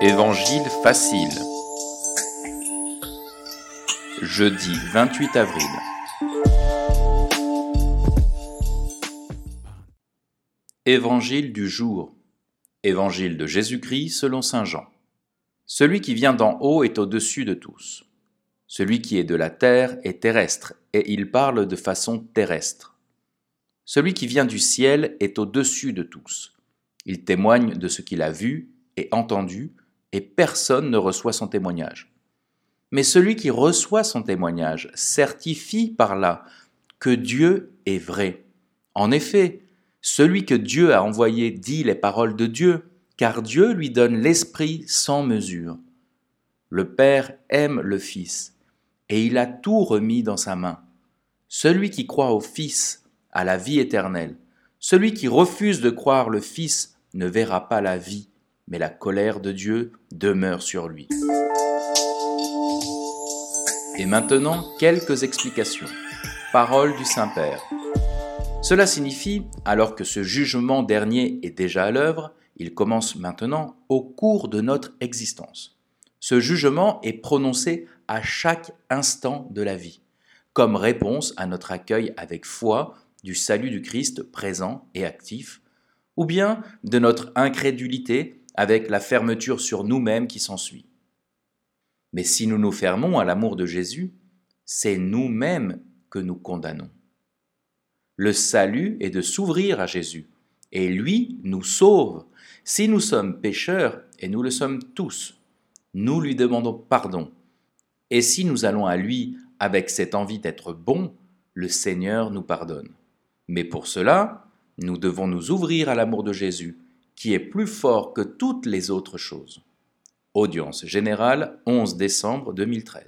Évangile facile. Jeudi 28 avril. Évangile du jour. Évangile de Jésus-Christ selon Saint Jean. Celui qui vient d'en haut est au-dessus de tous. Celui qui est de la terre est terrestre, et il parle de façon terrestre. Celui qui vient du ciel est au-dessus de tous. Il témoigne de ce qu'il a vu et entendu, et personne ne reçoit son témoignage. Mais celui qui reçoit son témoignage certifie par là que Dieu est vrai. En effet, celui que Dieu a envoyé dit les paroles de Dieu, car Dieu lui donne l'Esprit sans mesure. Le Père aime le Fils, et il a tout remis dans sa main. Celui qui croit au Fils a la vie éternelle. Celui qui refuse de croire le Fils ne verra pas la vie, mais la colère de Dieu demeure sur lui. Et maintenant, quelques explications. Parole du Saint-Père. Cela signifie, alors que ce jugement dernier est déjà à l'œuvre, il commence maintenant au cours de notre existence. Ce jugement est prononcé à chaque instant de la vie, comme réponse à notre accueil avec foi du salut du Christ présent et actif, ou bien de notre incrédulité avec la fermeture sur nous-mêmes qui s'ensuit. Mais si nous nous fermons à l'amour de Jésus, c'est nous-mêmes que nous condamnons. Le salut est de s'ouvrir à Jésus, et lui nous sauve. Si nous sommes pécheurs, et nous le sommes tous, nous lui demandons pardon. Et si nous allons à lui avec cette envie d'être bons, le Seigneur nous pardonne. Mais pour cela, nous devons nous ouvrir à l'amour de Jésus qui est plus fort que toutes les autres choses. Audience générale, 11 décembre 2013.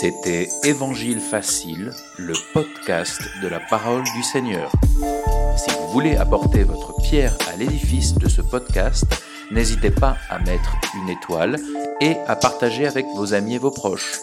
C'était Évangile facile, le podcast de la parole du Seigneur. Si vous voulez apporter votre pierre à l'édifice de ce podcast, n'hésitez pas à mettre une étoile et à partager avec vos amis et vos proches.